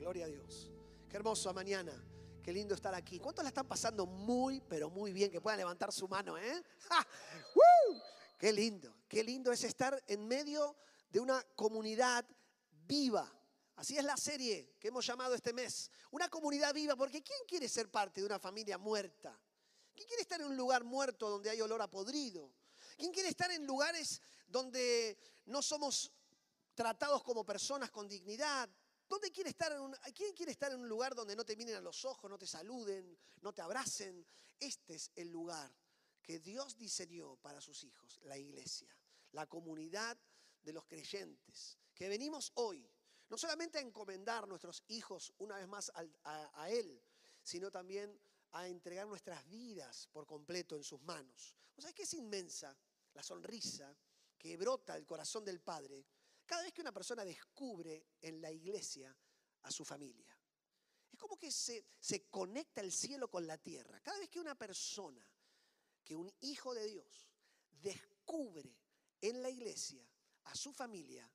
Gloria a Dios. Qué hermoso mañana. Qué lindo estar aquí. ¿Cuántos la están pasando muy, pero muy bien? Que puedan levantar su mano, ¿eh? Qué lindo. Qué lindo es estar en medio de una comunidad viva. Así es la serie que hemos llamado este mes. Una comunidad viva, porque ¿quién quiere ser parte de una familia muerta? ¿Quién quiere estar en un lugar muerto donde hay olor a podrido? ¿Quién quiere estar en lugares donde no somos tratados como personas con dignidad? ¿Dónde quiere estar en un, ¿Quién quiere estar en un lugar donde no te miren a los ojos, no te saluden, no te abracen? Este es el lugar que Dios diseñó para sus hijos, la iglesia, la comunidad de los creyentes, que venimos hoy no solamente a encomendar nuestros hijos una vez más a, Él, sino también a entregar nuestras vidas por completo en sus manos. ¿O sea, que es inmensa la sonrisa que brota del corazón del Padre cada vez que una persona descubre en la iglesia a su familia? Es como que se, se conecta el cielo con la tierra. Cada vez que una persona, que un hijo de Dios, descubre en la iglesia a su familia,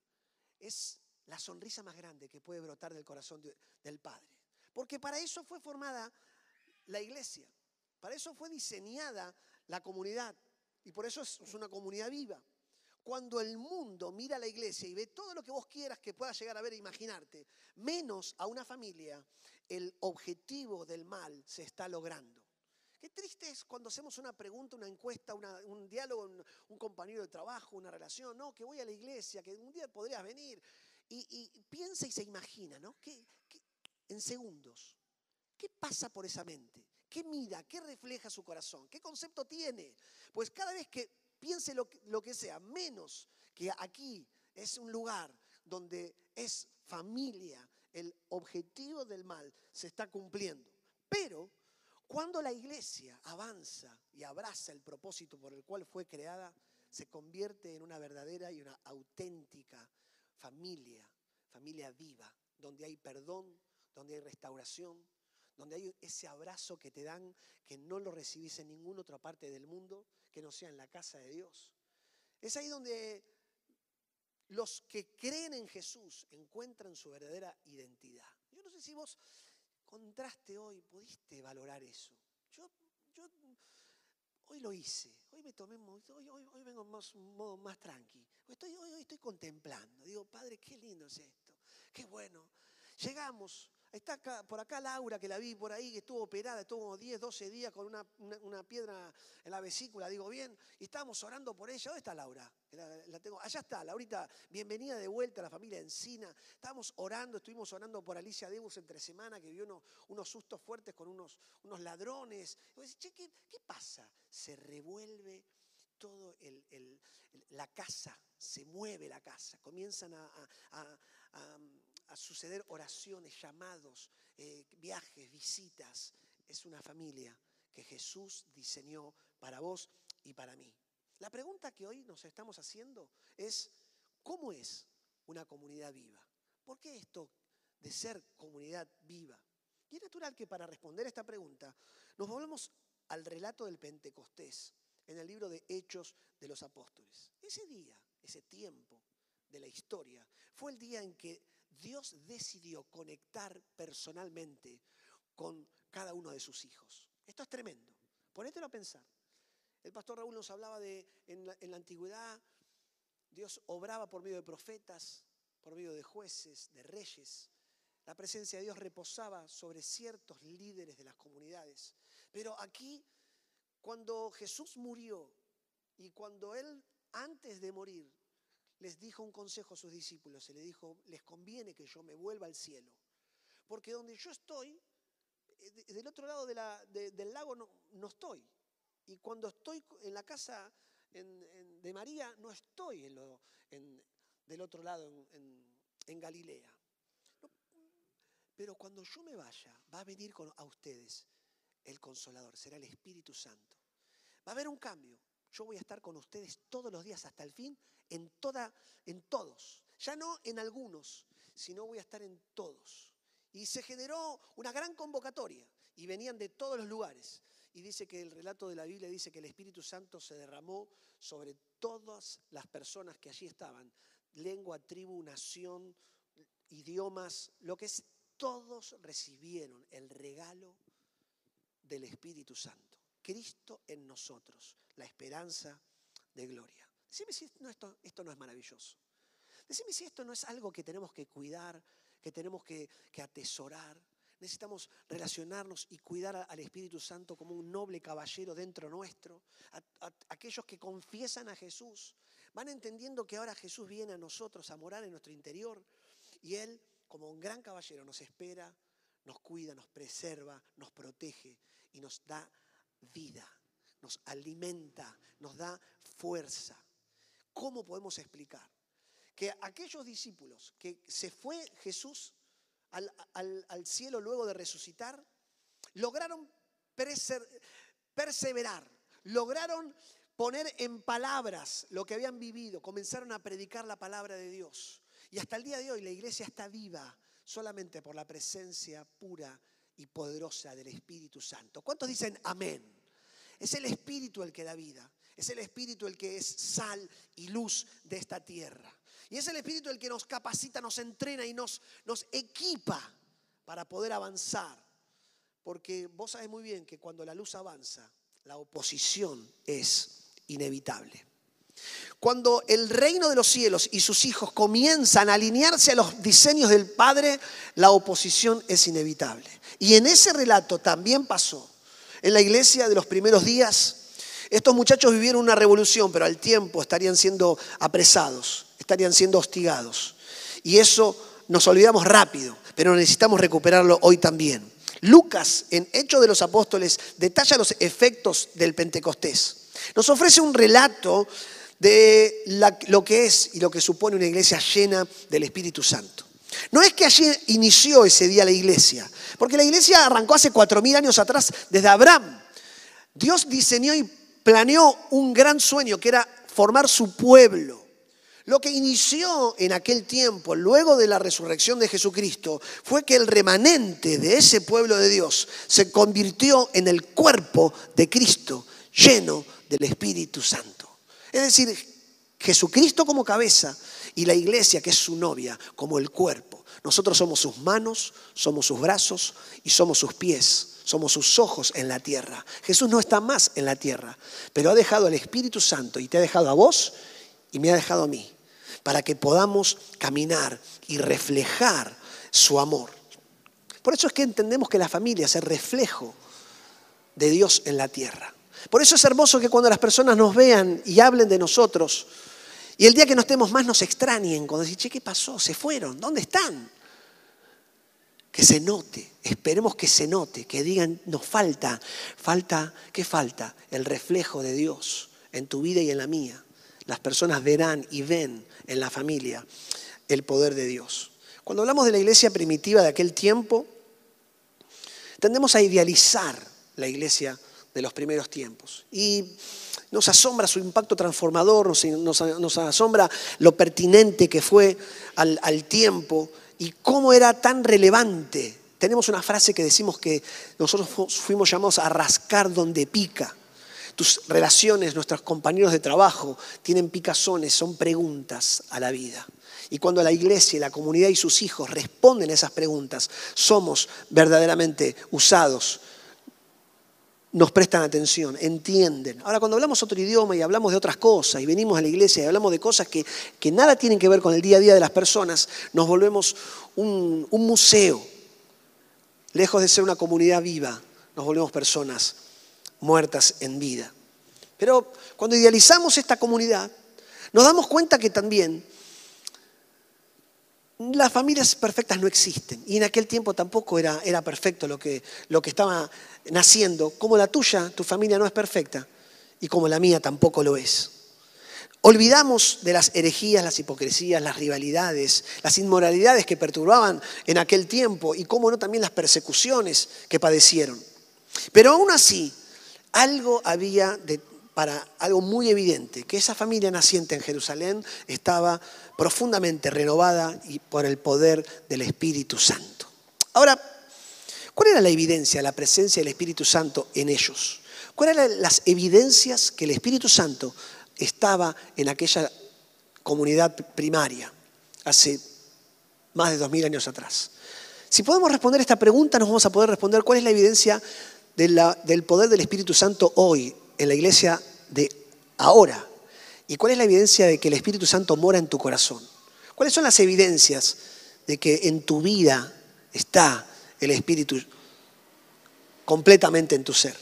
es la sonrisa más grande que puede brotar del corazón de, del Padre. Porque para eso fue formada la iglesia. Para eso fue diseñada la comunidad. Y por eso es una comunidad viva. Cuando el mundo mira a la iglesia y ve todo lo que vos quieras que puedas llegar a ver e imaginarte, menos a una familia, el objetivo del mal se está logrando. Qué triste es cuando hacemos una pregunta, una encuesta, un diálogo, un, un, compañero de trabajo, una relación, no, que voy a la iglesia, que un día podrías venir. Y, piensa y se imagina, ¿no? ¿Qué, qué, en segundos, ¿qué pasa por esa mente? ¿Qué mira? ¿Qué refleja su corazón? ¿Qué concepto tiene? Pues cada vez que piense lo que, lo que sea, menos que aquí es un lugar donde es familia, el objetivo del mal se está cumpliendo. Pero cuando la iglesia avanza y abraza el propósito por el cual fue creada, se convierte en una verdadera y una auténtica familia, familia viva, donde hay perdón, donde hay restauración, donde hay ese abrazo que te dan que no lo recibís en ninguna otra parte del mundo que no sea en la casa de Dios. Es ahí donde los que creen en Jesús encuentran su verdadera identidad. Yo no sé si vos contraste hoy, pudiste valorar eso. Yo, yo hoy lo hice, hoy me tomé, hoy, hoy, hoy vengo más, modo más tranqui. Estoy, hoy estoy contemplando, digo, Padre, qué lindo es esto, qué bueno. Llegamos, Está por acá Laura, que la vi por ahí, que estuvo operada, estuvo 10, 12 días con una, una, piedra en la vesícula, digo bien, y estábamos orando por ella. ¿Dónde está Laura? La, tengo, allá está, Laurita, bienvenida de vuelta a la familia Encina. Estábamos orando, estuvimos orando por Alicia Debus entre semana, que vio unos, unos sustos fuertes con unos, unos ladrones. ¿qué, ¿qué, pasa? Se revuelve todo el, el, la casa, se mueve la casa, comienzan a suceder oraciones, llamados, eh, viajes, visitas. Es una familia que Jesús diseñó para vos y para mí. La pregunta que hoy nos estamos haciendo es, ¿cómo es una comunidad viva? ¿Por qué esto de ser comunidad viva? Y es natural que para responder esta pregunta nos volvemos al relato del Pentecostés en el libro de Hechos de los Apóstoles. Ese día, ese tiempo de la historia, fue el día en que Dios decidió conectar personalmente con cada uno de sus hijos. Esto es tremendo. Ponételo a pensar. El pastor Raúl nos hablaba de en en la antigüedad, Dios obraba por medio de profetas, por medio de jueces, de reyes. La presencia de Dios reposaba sobre ciertos líderes de las comunidades. Pero aquí, cuando Jesús murió y cuando Él, antes de morir, les dijo un consejo a sus discípulos, se les dijo, les conviene que yo me vuelva al cielo, porque donde yo estoy, eh, del otro lado de la, de, del lago no, estoy, y cuando estoy en la casa de María, no estoy del otro lado, en, Galilea. Pero cuando yo me vaya, va a venir con, a ustedes el consolador, será el Espíritu Santo. Va a haber un cambio. Yo voy a estar con ustedes todos los días hasta el fin en, toda, en todos. Ya no en algunos, sino voy a estar en todos. Y se generó una gran convocatoria y venían de todos los lugares. Y dice que el relato de la Biblia dice que el Espíritu Santo se derramó sobre todas las personas que allí estaban. Lengua, tribu, nación, idiomas, lo que todos recibieron el regalo del Espíritu Santo. Cristo en nosotros, la esperanza de gloria. Decime si esto, esto no es maravilloso. Decime si esto no es algo que tenemos que cuidar, que tenemos que, atesorar. Necesitamos relacionarnos y cuidar al Espíritu Santo como un noble caballero dentro nuestro. aquellos que confiesan a Jesús van entendiendo que ahora Jesús viene a nosotros a morar en nuestro interior y Él, como un gran caballero, nos espera, nos cuida, nos preserva, nos protege y nos da vida, nos alimenta, nos da fuerza. ¿Cómo podemos explicar? Que aquellos discípulos que se fue Jesús al, cielo luego de resucitar, lograron perseverar, lograron poner en palabras lo que habían vivido, comenzaron a predicar la palabra de Dios. Y hasta el día de hoy la iglesia está viva solamente por la presencia pura y poderosa del Espíritu Santo. ¿Cuántos dicen amén? Es el Espíritu el que da vida. Es el Espíritu el que es sal y luz de esta tierra. Y es el Espíritu el que nos capacita, nos entrena y nos, nos equipa para poder avanzar. Porque vos sabés muy bien que cuando la luz avanza, la oposición es inevitable. Cuando el reino de los cielos y sus hijos comienzan a alinearse a los diseños del Padre, la oposición es inevitable. Y en ese relato también pasó. En la iglesia de los primeros días, estos muchachos vivieron una revolución, pero al tiempo estarían siendo apresados, estarían siendo hostigados. Y eso nos olvidamos rápido, pero necesitamos recuperarlo hoy también. Lucas, en Hechos de los Apóstoles, detalla los efectos del Pentecostés. Nos ofrece un relato de lo que es y lo que supone una iglesia llena del Espíritu Santo. No es que allí inició ese día la iglesia, porque la iglesia arrancó hace cuatro mil años atrás, desde Abraham. Dios diseñó y planeó un gran sueño que era formar su pueblo. Lo que inició en aquel tiempo, luego de la resurrección de Jesucristo, fue que el remanente de ese pueblo de Dios se convirtió en el cuerpo de Cristo, lleno del Espíritu Santo. Es decir, Jesucristo como cabeza y la iglesia, que es su novia, como el cuerpo. Nosotros somos sus manos, somos sus brazos y somos sus pies somos sus ojos en la tierra. Jesús no está más en la tierra, pero ha dejado al Espíritu Santo y te ha dejado a vos y me ha dejado a mí, para que podamos caminar y reflejar su amor. Por eso es que entendemos que la familia es el reflejo de Dios en la tierra. Por eso es hermoso que cuando las personas nos vean y hablen de nosotros, y el día que no estemos más nos extrañen, cuando dicen, che, ¿qué pasó? ¿Se fueron? ¿Dónde están? que se note, esperemos que se note, que digan, nos falta, falta, ¿qué falta? El reflejo de Dios en tu vida y en la mía. Las personas verán y ven en la familia el poder de Dios. Cuando hablamos de la iglesia primitiva de aquel tiempo, tendemos a idealizar la iglesia de los primeros tiempos. Y nos asombra su impacto transformador, nos, asombra lo pertinente que fue al, al tiempo y cómo era tan relevante. Tenemos una frase que decimos que nosotros fuimos llamados a rascar donde pica. Tus relaciones, nuestros compañeros de trabajo tienen picazones, son preguntas a la vida. Y cuando la iglesia, la comunidad y sus hijos responden a esas preguntas, somos verdaderamente usados nos prestan atención, entienden. Ahora, cuando hablamos otro idioma y hablamos de otras cosas y venimos a la iglesia y hablamos de cosas que, nada tienen que ver con el día a día de las personas, nos volvemos un, un museo. Lejos de ser una comunidad viva, nos volvemos personas muertas en vida. Pero cuando idealizamos esta comunidad, nos damos cuenta que también las familias perfectas no existen y en aquel tiempo tampoco era, era perfecto lo que, lo que estaba naciendo. Como la tuya, tu familia no es perfecta y como la mía tampoco lo es. Olvidamos de las herejías, las hipocresías, las rivalidades, las inmoralidades que perturbaban en aquel tiempo y, cómo no, también las persecuciones que padecieron. Pero aún así, algo había para algo muy evidente, que esa familia naciente en Jerusalén estaba profundamente renovada y por el poder del Espíritu Santo. Ahora, ¿cuál era la evidencia, la presencia del Espíritu Santo en ellos? ¿Cuáles eran las evidencias que el Espíritu Santo estaba en aquella comunidad primaria hace más de dos mil años atrás? Si podemos responder esta pregunta, nos vamos a poder responder cuál es la evidencia del poder del Espíritu Santo hoy en la iglesia de ahora. ¿Y cuál es la evidencia de que el Espíritu Santo mora en tu corazón? ¿Cuáles son las evidencias de que en tu vida está el Espíritu completamente en tu ser?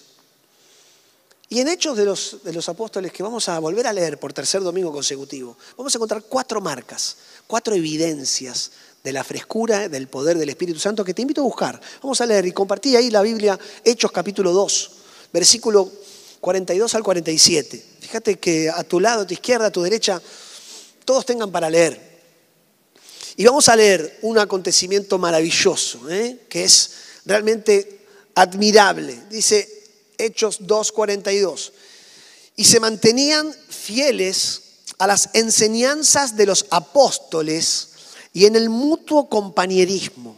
Y en Hechos de los, de los Apóstoles, que vamos a volver a leer por tercer domingo consecutivo, vamos a encontrar cuatro marcas, cuatro evidencias de la frescura, del poder del Espíritu Santo, que te invito a buscar. Vamos a leer y compartí ahí la Biblia, Hechos capítulo 2, versículo 42 al 47. Fíjate que a tu lado, a tu izquierda, a tu derecha, todos tengan para leer. Y vamos a leer un acontecimiento maravilloso, ¿eh? que es realmente admirable. Dice Hechos 2.42. Y se mantenían fieles a las enseñanzas de los apóstoles y en el mutuo compañerismo,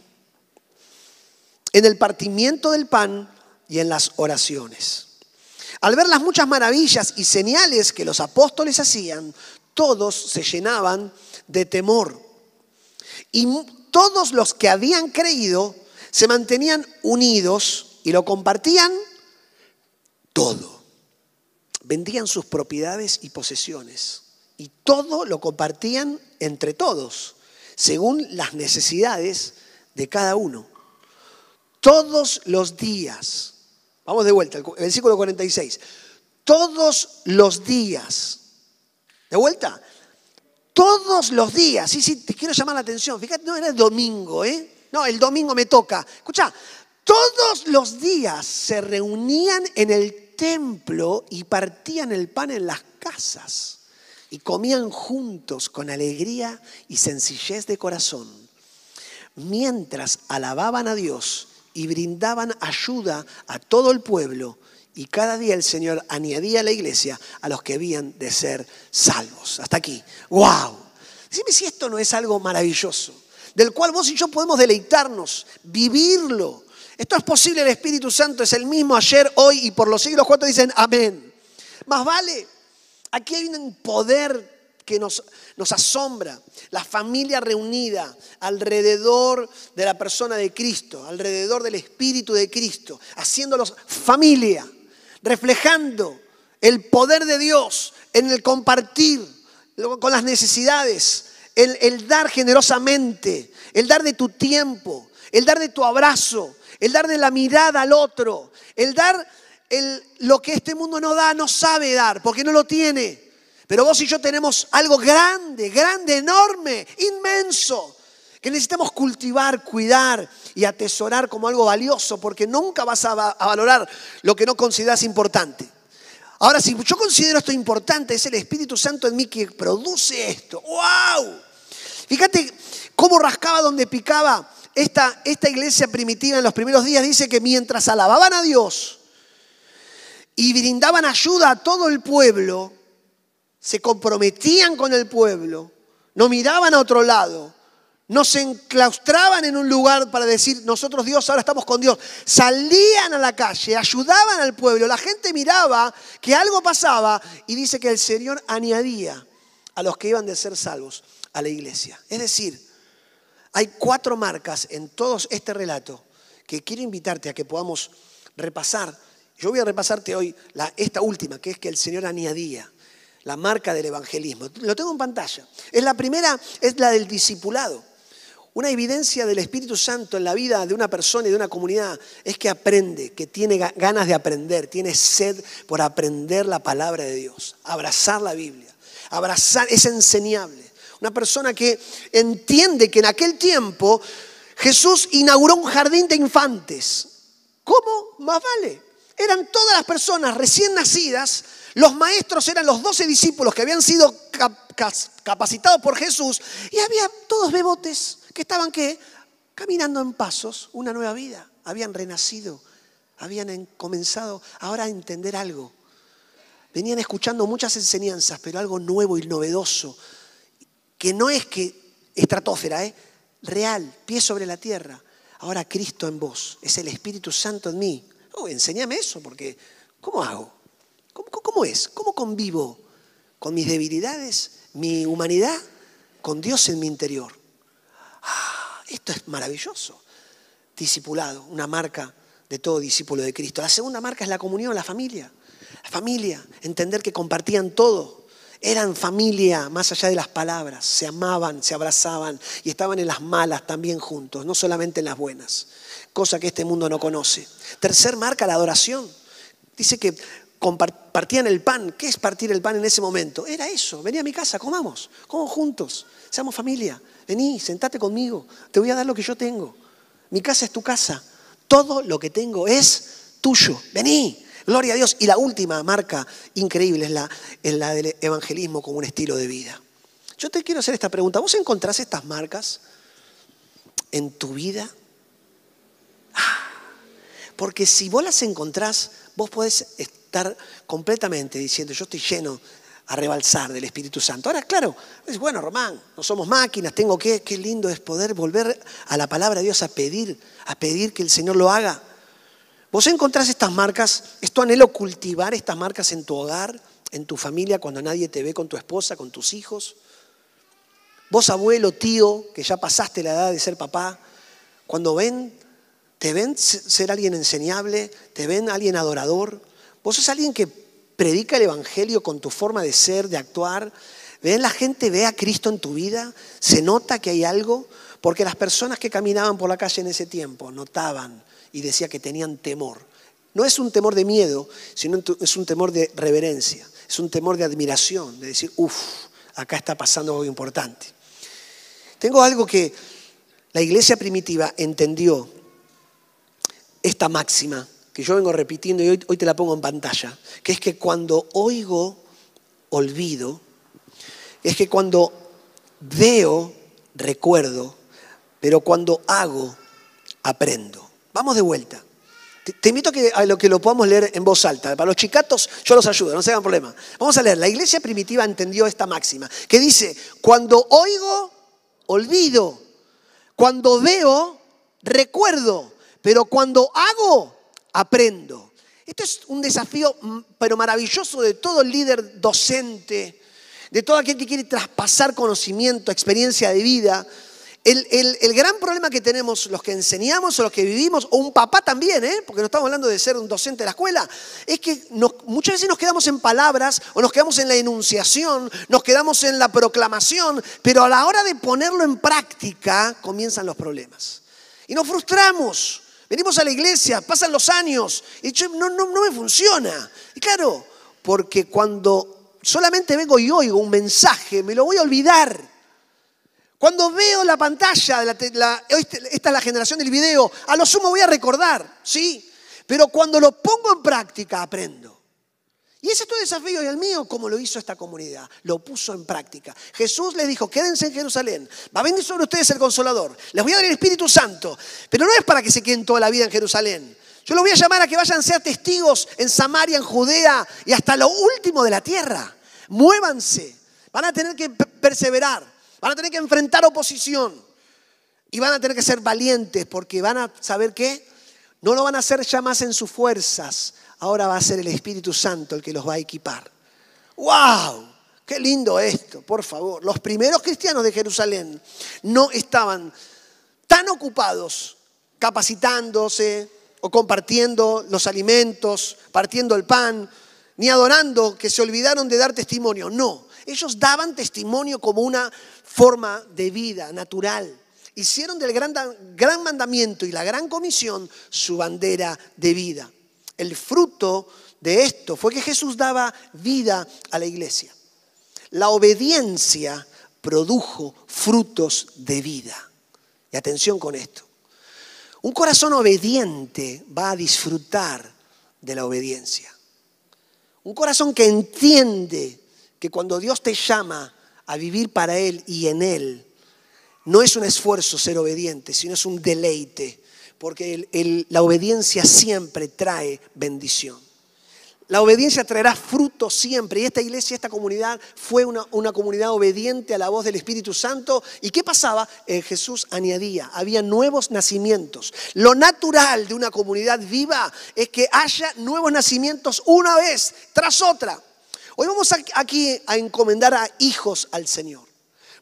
en el partimiento del pan y en las oraciones. Al ver las muchas maravillas y señales que los apóstoles hacían, todos se llenaban de temor. Y todos los que habían creído se mantenían unidos y lo compartían todo. Vendían sus propiedades y posesiones y todo lo compartían entre todos, según las necesidades de cada uno. Todos los días Vamos de vuelta, el versículo 46. Todos los días. ¿De vuelta? Todos los días. Sí, sí, te quiero llamar la atención. Fíjate, no era el domingo, ¿eh? No, el domingo me toca. Escucha, todos los días se reunían en el templo y partían el pan en las casas y comían juntos con alegría y sencillez de corazón, mientras alababan a Dios y brindaban ayuda a todo el pueblo. Y cada día el Señor añadía a la iglesia a los que habían de ser salvos. Hasta aquí. ¡Wow! Dime si esto no es algo maravilloso, del cual vos y yo podemos deleitarnos, vivirlo. Esto es posible, el Espíritu Santo es el mismo ayer, hoy y por los siglos. ¿Cuántos dicen amén? Más vale, aquí hay un poder que nos, asombra. La familia reunida alrededor de la persona de Cristo, alrededor del Espíritu de Cristo, haciéndolos familia, reflejando el poder de Dios en el compartir con las necesidades, el, el dar generosamente, el dar de tu tiempo, el dar de tu abrazo, el dar de la mirada al otro, el dar el, lo que este mundo no da, no sabe dar, porque no lo tiene. Pero vos y yo tenemos algo grande, grande, enorme, inmenso, que necesitamos cultivar, cuidar y atesorar como algo valioso, porque nunca vas a, valorar lo que no consideras importante. Ahora, si yo considero esto importante, es el Espíritu Santo en mí que produce esto. ¡Wow! Fíjate cómo rascaba donde picaba esta, esta iglesia primitiva en los primeros días. Dice que mientras alababan a Dios y brindaban ayuda a todo el pueblo, se comprometían con el pueblo, no miraban a otro lado, no se enclaustraban en un lugar para decir, nosotros Dios, ahora estamos con Dios. Salían a la calle, ayudaban al pueblo, la gente miraba que algo pasaba y dice que el Señor añadía a los que iban de ser salvos a la iglesia. Es decir, hay cuatro marcas en todo este relato que quiero invitarte a que podamos repasar. Yo voy a repasarte hoy la, esta última, que es que el Señor añadía la marca del evangelismo. Lo tengo en pantalla. Es la primera, es la del discipulado. Una evidencia del Espíritu Santo en la vida de una persona y de una comunidad es que aprende, que tiene ganas de aprender, tiene sed por aprender la palabra de Dios, abrazar la Biblia, abrazar, es enseñable. Una persona que entiende que en aquel tiempo Jesús inauguró un jardín de infantes. ¿Cómo? Más vale. Eran todas las personas recién nacidas los maestros eran los doce discípulos que habían sido capacitados por Jesús y había todos bebotes que estaban ¿qué? caminando en pasos, una nueva vida. Habían renacido, habían comenzado ahora a entender algo. Venían escuchando muchas enseñanzas, pero algo nuevo y novedoso, que no es que estratosfera, ¿eh? real, pie sobre la tierra. Ahora Cristo en vos, es el Espíritu Santo en mí. Oh, enséñame eso, porque ¿cómo hago? ¿Cómo, es? ¿Cómo convivo con mis debilidades, mi humanidad, con Dios en mi interior? Ah, esto es maravilloso. discipulado, una marca de todo discípulo de Cristo. La segunda marca es la comunión, la familia. La familia, entender que compartían todo. Eran familia más allá de las palabras, se amaban, se abrazaban y estaban en las malas también juntos, no solamente en las buenas, cosa que este mundo no conoce. Tercer marca, la adoración. Dice que compartían el pan. ¿Qué es partir el pan en ese momento? Era eso, vení a mi casa, comamos, comamos juntos, seamos familia, vení, sentate conmigo, te voy a dar lo que yo tengo. Mi casa es tu casa, todo lo que tengo es tuyo, vení. Gloria a Dios. Y la última marca increíble es la, es la del evangelismo como un estilo de vida. Yo te quiero hacer esta pregunta. ¿Vos encontrás estas marcas en tu vida? Ah, porque si vos las encontrás, vos podés estar completamente diciendo, yo estoy lleno a rebalsar del Espíritu Santo. Ahora, claro, es bueno, Román, no somos máquinas, tengo que, qué lindo es poder volver a la palabra de Dios a pedir, a pedir que el Señor lo haga. Vos encontrás estas marcas, es tu anhelo cultivar estas marcas en tu hogar, en tu familia, cuando nadie te ve con tu esposa, con tus hijos. Vos, abuelo, tío, que ya pasaste la edad de ser papá, cuando ven, te ven ser alguien enseñable, te ven alguien adorador. Vos sos alguien que predica el Evangelio con tu forma de ser, de actuar. ¿Ven? La gente ve a Cristo en tu vida, se nota que hay algo, porque las personas que caminaban por la calle en ese tiempo notaban y decía que tenían temor. No es un temor de miedo, sino es un temor de reverencia, es un temor de admiración, de decir, uff, acá está pasando algo importante. Tengo algo que la iglesia primitiva entendió, esta máxima, que yo vengo repitiendo y hoy, hoy te la pongo en pantalla, que es que cuando oigo, olvido, es que cuando veo, recuerdo, pero cuando hago, aprendo. Vamos de vuelta. Te, invito a, que, a lo que lo podamos leer en voz alta. Para los chicatos yo los ayudo, no se hagan problema. Vamos a leer. La iglesia primitiva entendió esta máxima, que dice, cuando oigo, olvido. Cuando veo, recuerdo. Pero cuando hago, aprendo. Esto es un desafío, mm, pero maravilloso de todo líder docente, de todo aquel que quiere traspasar conocimiento, experiencia de vida. El, gran problema que tenemos los que enseñamos o los que vivimos, o un papá también, ¿eh? porque no estamos hablando de ser un docente de la escuela, es que muchas veces nos quedamos en palabras o nos quedamos en la enunciación, nos quedamos en la proclamación, pero a la hora de ponerlo en práctica comienzan los problemas. Y nos frustramos. Venimos a la iglesia, pasan los años y no, me funciona. Y claro, porque cuando solamente vengo y oigo un mensaje, me lo voy a olvidar. Cuando veo la pantalla, esta es la generación del video, a lo sumo voy a recordar, ¿sí? Pero cuando lo pongo en práctica, aprendo. Y ese es tu desafío y el mío, como lo hizo esta comunidad. Lo puso en práctica. Jesús les dijo, quédense en Jerusalén. Va a venir sobre ustedes el consolador. Les voy a dar el Espíritu Santo. Pero no es para que se queden toda la vida en Jerusalén. Yo los voy a llamar a que vayan a ser testigos en Samaria, en Judea y hasta lo último de la tierra. Muévanse. Van a tener que perseverar. Van a tener que enfrentar oposición y van a tener que ser valientes porque van a saber qué. No lo van a hacer ya más en sus fuerzas. Ahora va a ser el Espíritu Santo el que los va a equipar. ¡Wow! Qué lindo esto, por favor. Los primeros cristianos de Jerusalén no estaban tan ocupados capacitándose o compartiendo los alimentos, partiendo el pan, ni adorando que se olvidaron de dar testimonio. No, ellos daban testimonio como una forma de vida natural. Hicieron del gran, gran mandamiento y la gran comisión su bandera de vida. El fruto de esto fue que Jesús daba vida a la iglesia. La obediencia produjo frutos de vida. Y atención con esto. Un corazón obediente va a disfrutar de la obediencia. Un corazón que entiende que cuando Dios te llama a vivir para Él y en Él, no es un esfuerzo ser obediente, sino es un deleite, porque la obediencia siempre trae bendición. La obediencia traerá fruto siempre. Y esta iglesia, esta comunidad fue una, comunidad obediente a la voz del Espíritu Santo. ¿Y qué pasaba? Eh, Jesús añadía, había nuevos nacimientos. Lo natural de una comunidad viva es que haya nuevos nacimientos una vez tras otra. Hoy vamos aquí a encomendar a hijos al Señor.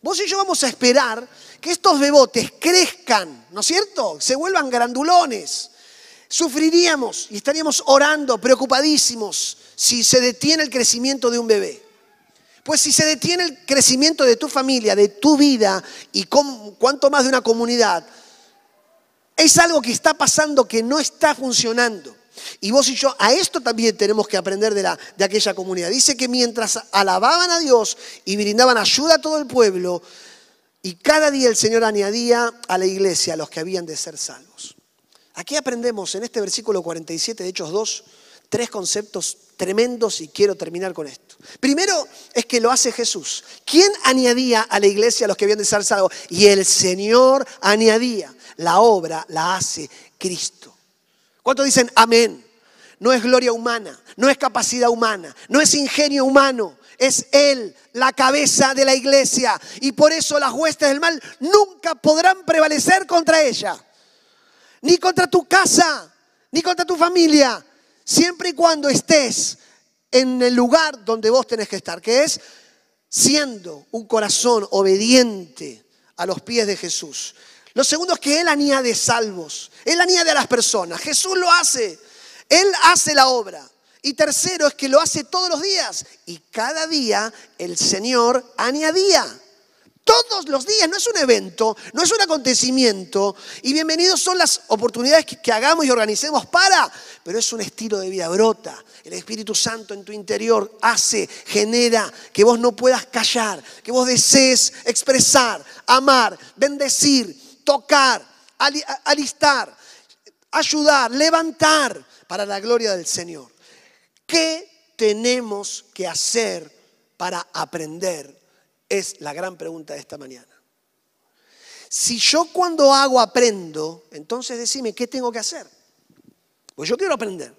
Vos y yo vamos a esperar que estos bebotes crezcan, ¿no es cierto? Se vuelvan grandulones. Sufriríamos y estaríamos orando, preocupadísimos, si se detiene el crecimiento de un bebé. Pues si se detiene el crecimiento de tu familia, de tu vida y cuanto más de una comunidad, es algo que está pasando que no está funcionando. Y vos y yo a esto también tenemos que aprender de, la, de aquella comunidad. Dice que mientras alababan a Dios y brindaban ayuda a todo el pueblo, y cada día el Señor añadía a la iglesia a los que habían de ser salvos. Aquí aprendemos en este versículo 47 de Hechos 2 tres conceptos tremendos y quiero terminar con esto. Primero es que lo hace Jesús. ¿Quién añadía a la iglesia a los que habían de ser salvos? Y el Señor añadía. La obra la hace Cristo. ¿Cuántos dicen amén? No es gloria humana, no es capacidad humana, no es ingenio humano, es Él, la cabeza de la iglesia. Y por eso las huestes del mal nunca podrán prevalecer contra ella. Ni contra tu casa, ni contra tu familia, siempre y cuando estés en el lugar donde vos tenés que estar, que es siendo un corazón obediente a los pies de Jesús. Lo segundo es que Él añade salvos, Él añade a las personas, Jesús lo hace, Él hace la obra. Y tercero es que lo hace todos los días y cada día el Señor añadía. Todos los días, no es un evento, no es un acontecimiento. Y bienvenidos son las oportunidades que, que, hagamos y organicemos para, pero es un estilo de vida, brota. El Espíritu Santo en tu interior hace, genera que vos no puedas callar, que vos desees expresar, amar, bendecir, tocar, alistar, ayudar, levantar para la gloria del Señor. ¿Qué tenemos que hacer para aprender? Es la gran pregunta de esta mañana. Si yo cuando hago aprendo, entonces decime, ¿qué tengo que hacer? Pues yo quiero aprender.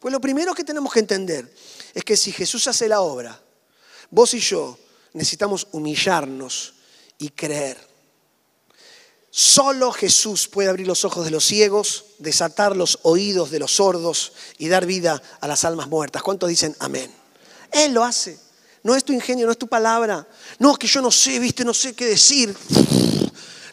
Pues lo primero que tenemos que entender es que si Jesús hace la obra, vos y yo necesitamos humillarnos y creer. Solo Jesús puede abrir los ojos de los ciegos, desatar los oídos de los sordos y dar vida a las almas muertas. ¿Cuántos dicen amén? Él lo hace. No es tu ingenio, no es tu palabra. No, es que yo no sé, viste, no sé qué decir.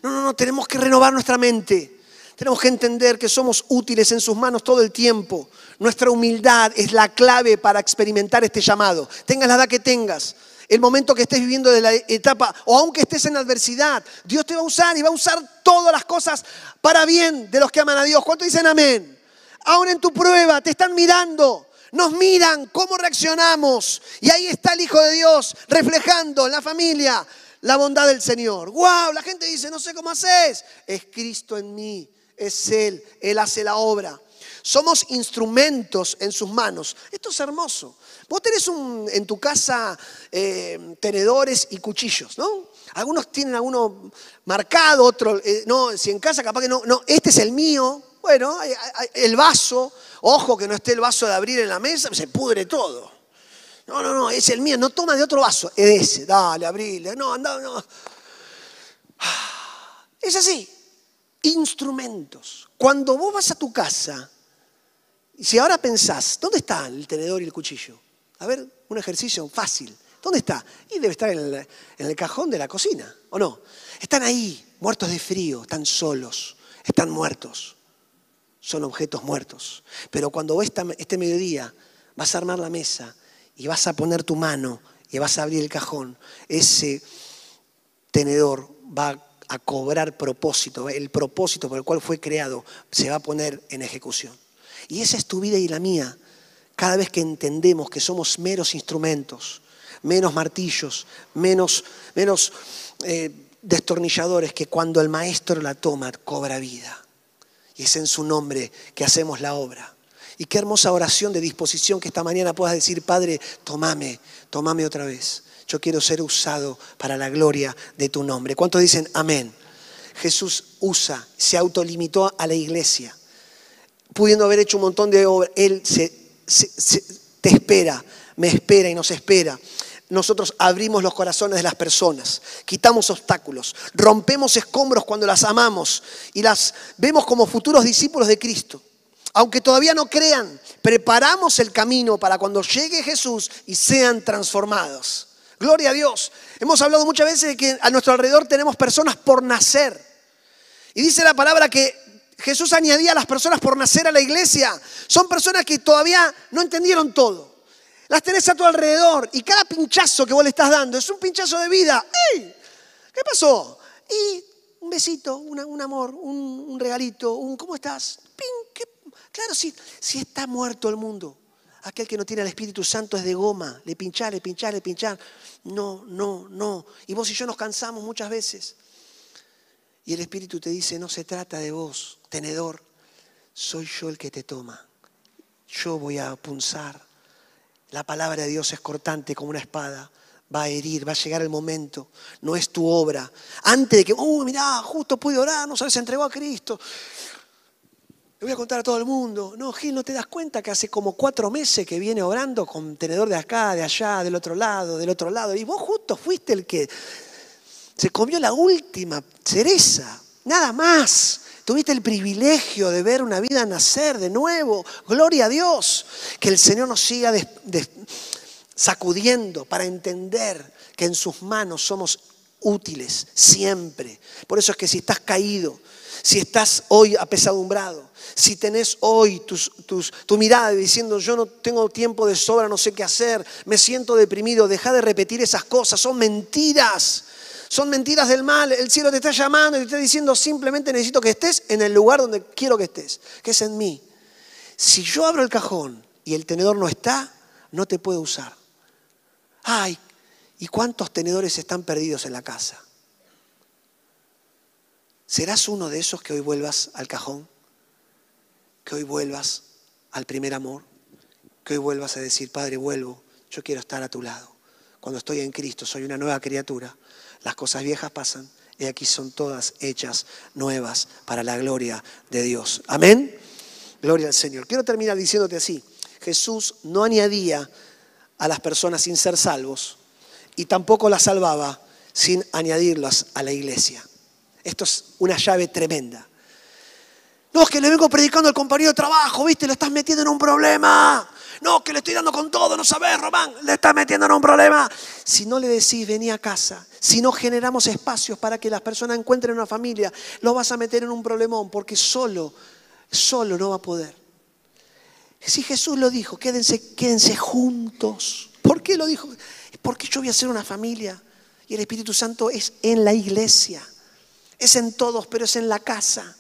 No, no, no, tenemos que renovar nuestra mente. Tenemos que entender que somos útiles en sus manos todo el tiempo. Nuestra humildad es la clave para experimentar este llamado. Tengas la edad que tengas el momento que estés viviendo de la etapa, o aunque estés en adversidad, Dios te va a usar y va a usar todas las cosas para bien de los que aman a Dios. ¿Cuántos dicen amén? Aún en tu prueba te están mirando, nos miran cómo reaccionamos. Y ahí está el Hijo de Dios reflejando en la familia la bondad del Señor. ¡Wow! La gente dice, no sé cómo haces. Es Cristo en mí, es Él, Él hace la obra. Somos instrumentos en sus manos. Esto es hermoso. Vos tenés en tu casa eh, tenedores y cuchillos, ¿no? Algunos tienen alguno marcado, otro, eh, no, si en casa capaz que no, no, este es el mío. Bueno, el vaso, ojo que no esté el vaso de abrir en la mesa, se pudre todo. No, no, no, es el mío, no toma de otro vaso, es ese, dale, abrile, no, anda, no. Es así, instrumentos. Cuando vos vas a tu casa, si ahora pensás, ¿dónde está el tenedor y el cuchillo? A ver, un ejercicio fácil. ¿Dónde está? Y debe estar en el, cajón de la cocina, ¿o no? Están ahí, muertos de frío, están solos, están muertos. Son objetos muertos. Pero cuando este mediodía vas a armar la mesa y vas a poner tu mano y vas a abrir el cajón, ese tenedor va a cobrar propósito, el propósito por el cual fue creado se va a poner en ejecución. Y esa es tu vida y la mía. Cada vez que entendemos que somos meros instrumentos, menos martillos, menos, menos eh, destornilladores, que cuando el maestro la toma cobra vida. Y es en su nombre que hacemos la obra. Y qué hermosa oración de disposición que esta mañana puedas decir, Padre, tomame, tomame otra vez. Yo quiero ser usado para la gloria de tu nombre. ¿Cuántos dicen amén? Jesús usa, se autolimitó a la iglesia pudiendo haber hecho un montón de obras, Él te espera, me espera y nos espera. Nosotros abrimos los corazones de las personas, quitamos obstáculos, rompemos escombros cuando las amamos y las vemos como futuros discípulos de Cristo. Aunque todavía no crean, preparamos el camino para cuando llegue Jesús y sean transformados. Gloria a Dios. Hemos hablado muchas veces de que a nuestro alrededor tenemos personas por nacer. Y dice la palabra que Jesús añadía a las personas por nacer a la iglesia. Son personas que todavía no entendieron todo. Las tenés a tu alrededor y cada pinchazo que vos le estás dando es un pinchazo de vida. ¡Ey! ¿Qué pasó? Y un besito, un amor, un, regalito, un ¿cómo estás? Claro, si, está muerto el mundo, aquel que no tiene el Espíritu Santo es de goma, le pinchar, le pinchar, le pinchar. No, no, no. Y vos y yo nos cansamos muchas veces. Y el Espíritu te dice, no se trata de vos, tenedor, soy yo el que te toma. Yo voy a punzar. La palabra de Dios es cortante como una espada. Va a herir, va a llegar el momento. No es tu obra. Antes de que, oh, mirá, justo pude orar, no sabes, se entregó a Cristo. Le voy a contar a todo el mundo. No, Gil, ¿no te das cuenta que hace como cuatro meses que viene orando con tenedor de acá, de allá, del otro lado, del otro lado? Y vos justo fuiste el que se comió la última cereza, nada más. Tuviste el privilegio de ver una vida nacer de nuevo. Gloria a Dios. Que el Señor nos siga sacudiendo para entender que en sus manos somos útiles siempre. Por eso es que si estás caído, si estás hoy apesadumbrado, si tenés hoy tu mirada diciendo yo no tengo tiempo de sobra, no sé qué hacer, me siento deprimido, deja de repetir esas cosas, son mentiras. Son mentiras del mal. El cielo te está llamando y te está diciendo simplemente necesito que estés en el lugar donde quiero que estés, que es en mí. Si yo abro el cajón y el tenedor no está, no te puedo usar. Ay, ¿y cuántos tenedores están perdidos en la casa? ¿Serás uno de esos que hoy vuelvas al cajón? ¿Que hoy vuelvas al primer amor? ¿Que hoy vuelvas a decir, Padre, vuelvo, yo quiero estar a tu lado? Cuando estoy en Cristo, soy una nueva criatura. Las cosas viejas pasan y aquí son todas hechas nuevas para la gloria de Dios. Amén. Gloria al Señor. Quiero terminar diciéndote así. Jesús no añadía a las personas sin ser salvos y tampoco las salvaba sin añadirlas a la iglesia. Esto es una llave tremenda. No, es que le vengo predicando al compañero de trabajo, ¿viste? Lo estás metiendo en un problema. No, que le estoy dando con todo, no sabes, Román, le estás metiendo en un problema. Si no le decís, vení a casa, si no generamos espacios para que las personas encuentren una familia, lo vas a meter en un problemón, porque solo, solo no va a poder. Si Jesús lo dijo, quédense, quédense juntos. ¿Por qué lo dijo? Porque yo voy a hacer una familia y el Espíritu Santo es en la iglesia, es en todos, pero es en la casa.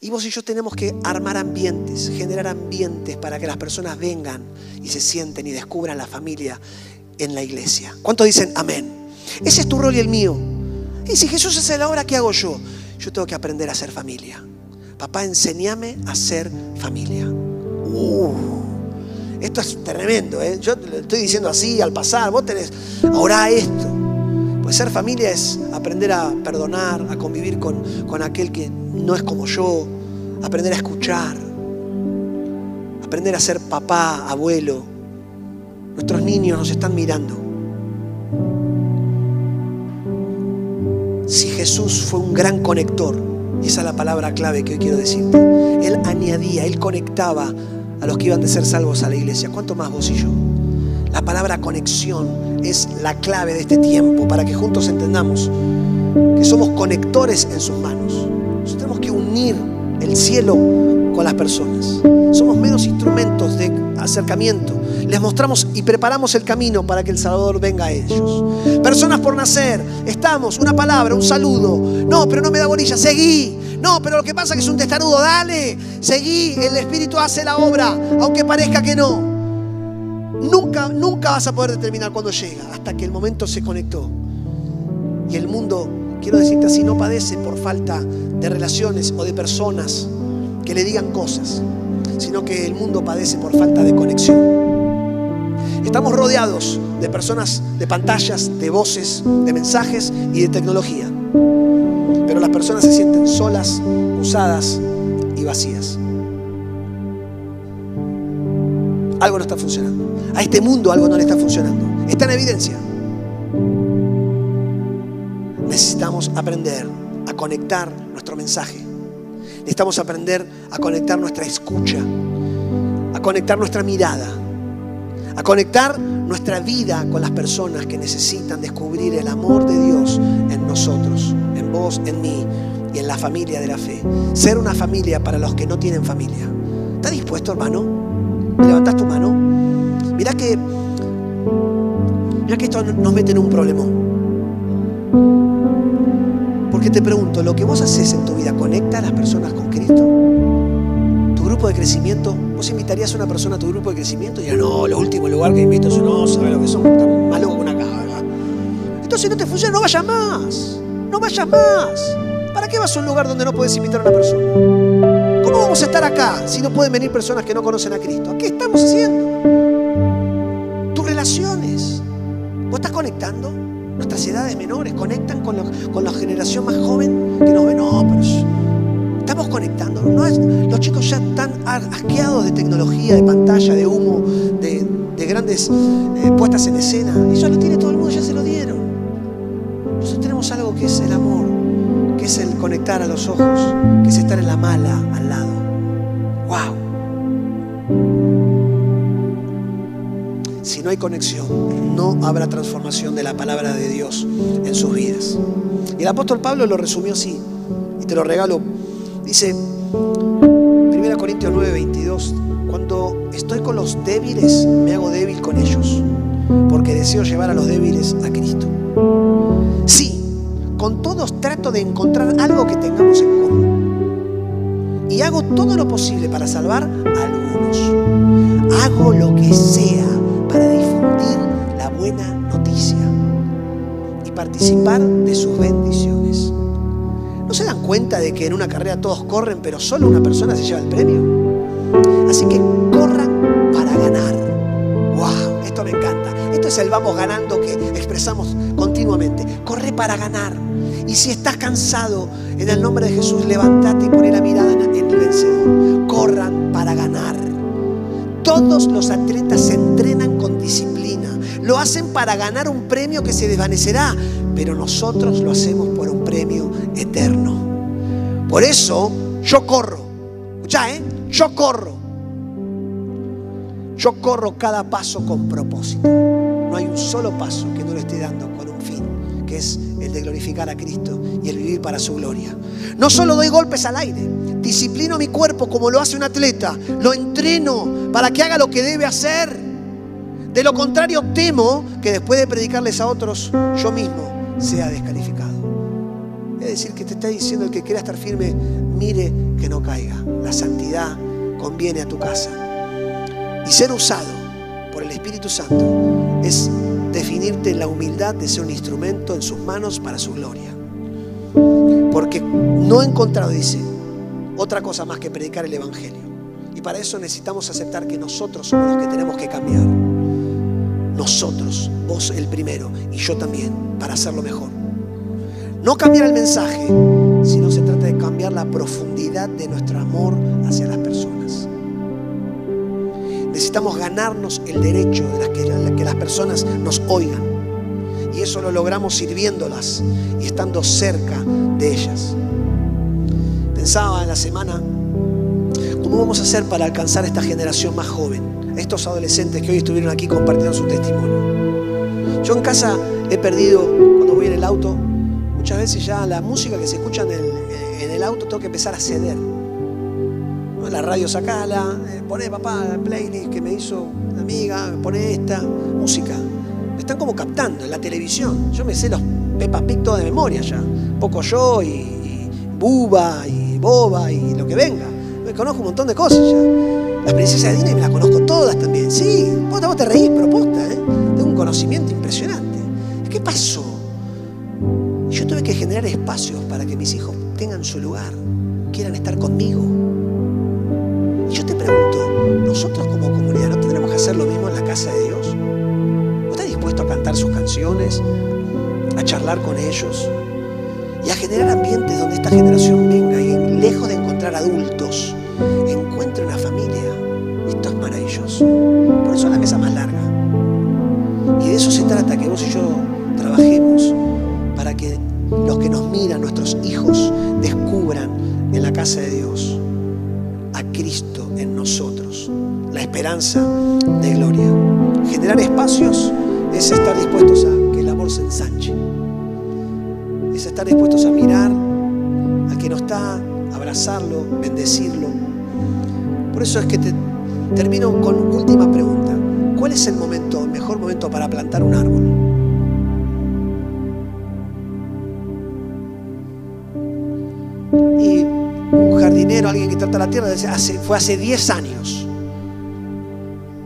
Y vos y yo tenemos que armar ambientes, generar ambientes para que las personas vengan y se sienten y descubran la familia en la iglesia. ¿Cuántos dicen amén? Ese es tu rol y el mío. Y si Jesús es la obra, ¿qué hago yo? Yo tengo que aprender a ser familia. Papá, enséñame a ser familia. Uh, esto es tremendo, ¿eh? Yo lo estoy diciendo así al pasar. Vos tenés, ahora esto. Pues ser familia es aprender a perdonar, a convivir con, con aquel que no es como yo, aprender a escuchar, aprender a ser papá, abuelo. Nuestros niños nos están mirando. Si Jesús fue un gran conector, y esa es la palabra clave que hoy quiero decirte, Él añadía, Él conectaba a los que iban de ser salvos a la iglesia. ¿Cuánto más vos y yo? La palabra conexión es la clave de este tiempo para que juntos entendamos que somos conectores en sus manos el cielo con las personas. Somos menos instrumentos de acercamiento. Les mostramos y preparamos el camino para que el Salvador venga a ellos. Personas por nacer, estamos, una palabra, un saludo. No, pero no me da bolilla, seguí. No, pero lo que pasa es que es un testarudo, dale, seguí, el Espíritu hace la obra, aunque parezca que no. Nunca, nunca vas a poder determinar cuándo llega, hasta que el momento se conectó. Y el mundo quiero decirte así, no padece por falta de relaciones o de personas que le digan cosas, sino que el mundo padece por falta de conexión. Estamos rodeados de personas, de pantallas, de voces, de mensajes y de tecnología. Pero las personas se sienten solas, usadas y vacías. Algo no está funcionando. A este mundo algo no le está funcionando. Está en evidencia necesitamos aprender a conectar nuestro mensaje. Necesitamos aprender a conectar nuestra escucha, a conectar nuestra mirada, a conectar nuestra vida con las personas que necesitan descubrir el amor de Dios en nosotros, en vos, en mí y en la familia de la fe. Ser una familia para los que no tienen familia. ¿Estás dispuesto, hermano? ¿Me levantas tu mano? Mira que, mira que esto nos mete en un problema. Te pregunto, ¿lo que vos haces en tu vida conecta a las personas con Cristo? ¿Tu grupo de crecimiento? ¿Vos invitarías a una persona a tu grupo de crecimiento? Y diría, no, lo último lugar que invito es no, sabe lo que son, están más locos que una caja. Entonces no te funciona, no vayas más. No vayas más. ¿Para qué vas a un lugar donde no puedes invitar a una persona? ¿Cómo vamos a estar acá si no pueden venir personas que no conocen a Cristo? ¿Qué estamos haciendo? Tus relaciones. ¿Vos estás conectando? Edades menores conectan con, con la generación más joven que nos ve. No, pero estamos conectando. los chicos ya están asqueados de tecnología, de pantalla, de humo, de, grandes eh, puestas en escena. Ya lo tiene todo el mundo, ya se lo dieron. Nosotros tenemos algo que es el amor, que es el conectar a los ojos, que es estar en la mala al lado. Si no hay conexión, no habrá transformación de la palabra de Dios en sus vidas. Y el apóstol Pablo lo resumió así, y te lo regalo. Dice, 1 Corintios 9, 22, cuando estoy con los débiles, me hago débil con ellos, porque deseo llevar a los débiles a Cristo. Sí, con todos trato de encontrar algo que tengamos en común. Y hago todo lo posible para salvar a algunos. Hago lo que sea participar de sus bendiciones. ¿No se dan cuenta de que en una carrera todos corren, pero solo una persona se lleva el premio? Así que corran para ganar. ¡Wow! Esto me encanta. Esto es el vamos ganando que expresamos continuamente. Corre para ganar. Y si estás cansado, en el nombre de Jesús, levántate y pone la mirada en el vencedor. Corran para ganar. Todos los atletas se entrenan con disciplina. Lo hacen para ganar un premio que se desvanecerá, pero nosotros lo hacemos por un premio eterno. Por eso yo corro. Escucha, ¿eh? Yo corro. Yo corro cada paso con propósito. No hay un solo paso que no le esté dando con un fin, que es el de glorificar a Cristo y el vivir para su gloria. No solo doy golpes al aire, disciplino mi cuerpo como lo hace un atleta, lo entreno para que haga lo que debe hacer. De lo contrario, temo que después de predicarles a otros, yo mismo sea descalificado. Es decir, que te está diciendo el que quiera estar firme, mire que no caiga. La santidad conviene a tu casa. Y ser usado por el Espíritu Santo es definirte la humildad de ser un instrumento en sus manos para su gloria. Porque no he encontrado, dice, otra cosa más que predicar el Evangelio. Y para eso necesitamos aceptar que nosotros somos los que tenemos que cambiar. Nosotros, vos el primero y yo también, para hacerlo mejor. No cambiar el mensaje, sino se trata de cambiar la profundidad de nuestro amor hacia las personas. Necesitamos ganarnos el derecho de que, que las personas nos oigan. Y eso lo logramos sirviéndolas y estando cerca de ellas pensaba en la semana, ¿cómo vamos a hacer para alcanzar esta generación más joven? Estos adolescentes que hoy estuvieron aquí compartiendo su testimonio. Yo en casa he perdido, cuando voy en el auto, muchas veces ya la música que se escucha en el, auto tengo que empezar a ceder. La radio sacala, eh, pone papá la playlist que me hizo una amiga, pone esta, música. Me están como captando en la televisión. Yo me sé los Peppa Pig todo de memoria ya. Poco yo y, y Buba y boba y lo que venga. Me conozco un montón de cosas ya. Las princesas de Disney me las conozco todas también. Sí, vos, te reís, propuesta, ¿eh? Tengo un conocimiento impresionante. ¿Qué pasó? Yo tuve que generar espacios para que mis hijos tengan su lugar, quieran estar conmigo. Y yo te pregunto, nosotros como comunidad no tendremos que hacer lo mismo en la casa de Dios. ¿Vos estás dispuesto a cantar sus canciones, a charlar con ellos y a generar ambientes donde esta generación venga y lejos de encontrar adultos, encuentre una familia. Es. Por eso la mesa más larga. Y de eso se trata, que vos y yo trabajemos para que los que nos miran, nuestros hijos, descubran en la casa de Dios a Cristo en nosotros, la esperanza de gloria. generar espacios es estar dispuestos a que el amor se ensanche. Es estar dispuestos a mirar al que no está, abrazarlo, bendecirlo. Por eso es que te termino con última pregunta. ¿Cuál es el momento, mejor momento para plantar un árbol? Y un jardinero, alguien que trata la tierra, fue hace 10 años.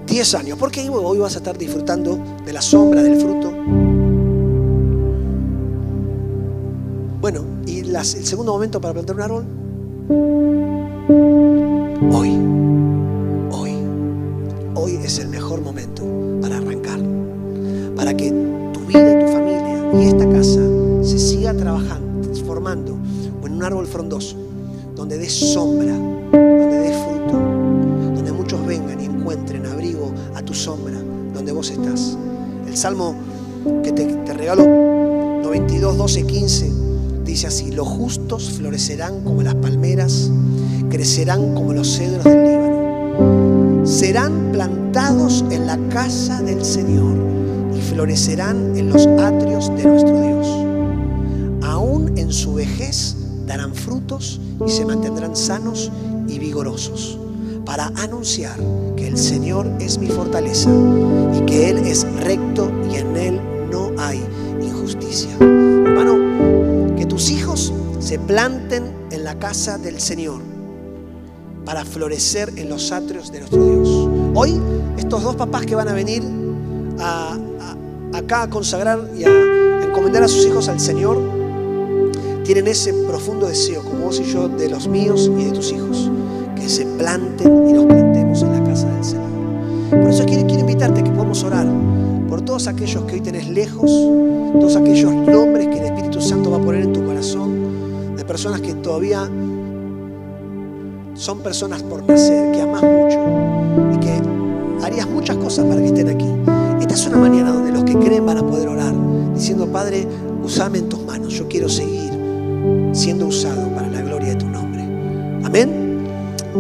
10 años. Porque hoy vas a estar disfrutando de la sombra, del fruto. Bueno, ¿y el segundo momento para plantar un árbol? Hoy. Es el mejor momento para arrancar. Para que tu vida y tu familia y esta casa se siga trabajando, transformando en un árbol frondoso, donde dé sombra, donde dé fruto, donde muchos vengan y encuentren abrigo a tu sombra, donde vos estás. El salmo que te, te regalo, 92, 12, 15 Dice así, los justos florecerán como las palmeras, crecerán como los cedros del Líbano. Serán plantados en la casa del Señor y florecerán en los atrios de nuestro Dios. Aún en su vejez darán frutos y se mantendrán sanos y vigorosos para anunciar que el Señor es mi fortaleza y que Él es recto y en Él no hay injusticia hijos se planten en la casa del Señor para florecer en los atrios de nuestro Dios. Hoy, estos dos papás que van a venir a, acá a consagrar y a encomendar a sus hijos al Señor, tienen ese profundo deseo, como vos y yo, de los míos y de tus hijos, que se planten y nos plantemos en la casa del Señor. Por eso quiero, quiero invitarte a que podamos orar por todos aquellos que hoy tenés lejos, todos aquellos nombres que el Espíritu Santo va a poner en tu corazón, de personas que todavía son personas por nacer, que amas mucho y que harías muchas cosas para que estén aquí. Esta es una mañana donde los que creen van a poder orar, diciendo, Padre, usame en tus manos, yo quiero seguir siendo usado para la gloria de tu nombre. Amén.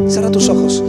Cierra tus ojos.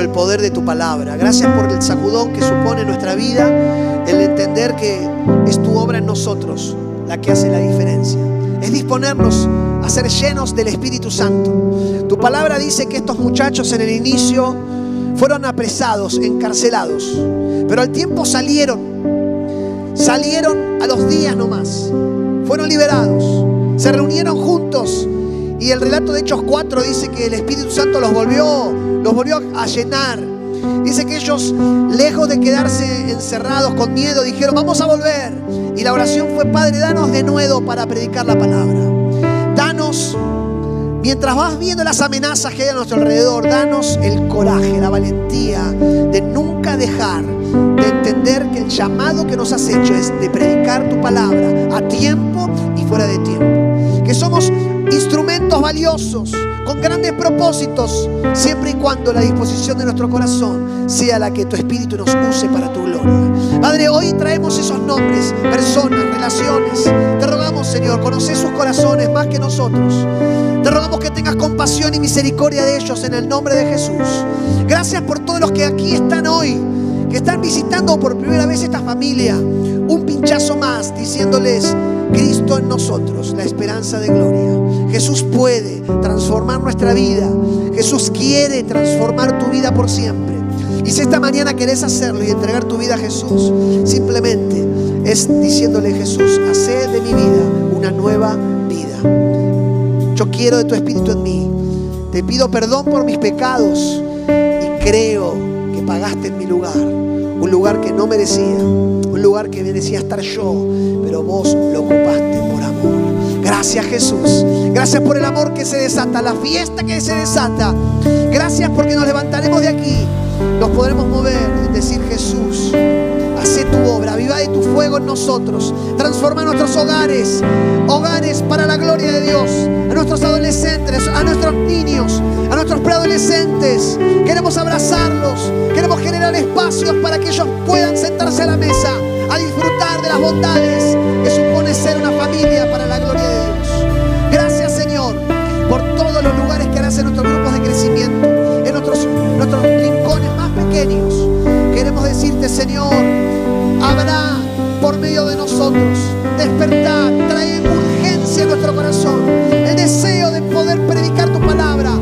El poder de tu palabra. Gracias por el sacudón que supone nuestra vida, el entender que es tu obra en nosotros la que hace la diferencia. Es disponernos a ser llenos del Espíritu Santo. Tu palabra dice que estos muchachos en el inicio fueron apresados, encarcelados, pero al tiempo salieron. Salieron a los días nomás. Fueron liberados. Se reunieron juntos y el relato de Hechos 4 dice que el Espíritu Santo los volvió, los volvió a llenar. Dice que ellos, lejos de quedarse encerrados con miedo, dijeron, vamos a volver. Y la oración fue, Padre, danos de nuevo para predicar la palabra. Danos, mientras vas viendo las amenazas que hay a nuestro alrededor, danos el coraje, la valentía de nunca dejar de entender que el llamado que nos has hecho es de predicar tu palabra a tiempo y fuera de tiempo. Que somos instrumentos valiosos, con grandes propósitos, siempre y cuando la disposición de nuestro corazón sea la que tu Espíritu nos use para tu gloria. Padre, hoy traemos esos nombres, personas, relaciones. Te rogamos, Señor, conoces sus corazones más que nosotros. Te rogamos que tengas compasión y misericordia de ellos en el nombre de Jesús. Gracias por todos los que aquí están hoy, que están visitando por primera vez esta familia. Un pinchazo más diciéndoles, Cristo en nosotros, la esperanza de gloria. Jesús puede transformar nuestra vida. Jesús quiere transformar tu vida por siempre. Y si esta mañana querés hacerlo y entregar tu vida a Jesús, simplemente es diciéndole Jesús, haced de mi vida una nueva vida. Yo quiero de tu espíritu en mí. Te pido perdón por mis pecados y creo que pagaste en mi lugar. Un lugar que no merecía, un lugar que merecía estar yo, pero vos lo ocupaste. Gracias Jesús. Gracias por el amor que se desata, la fiesta que se desata. Gracias porque nos levantaremos de aquí. Nos podremos mover decir Jesús. Hace tu obra, viva de tu fuego en nosotros. Transforma nuestros hogares, hogares para la gloria de Dios. A nuestros adolescentes, a nuestros niños, a nuestros preadolescentes. Queremos abrazarlos, queremos generar espacios para que ellos puedan sentarse a la mesa, a disfrutar de las bondades que supone ser una familia en nuestros grupos de crecimiento, en nuestros, nuestros rincones más pequeños. Queremos decirte Señor, habrá por medio de nosotros despertar, trae urgencia a nuestro corazón, el deseo de poder predicar tu palabra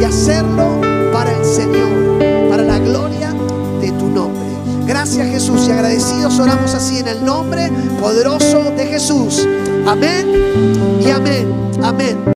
y hacerlo para el Señor, para la gloria de tu nombre. Gracias Jesús y agradecidos oramos así en el nombre poderoso de Jesús. Amén y amén. Amén.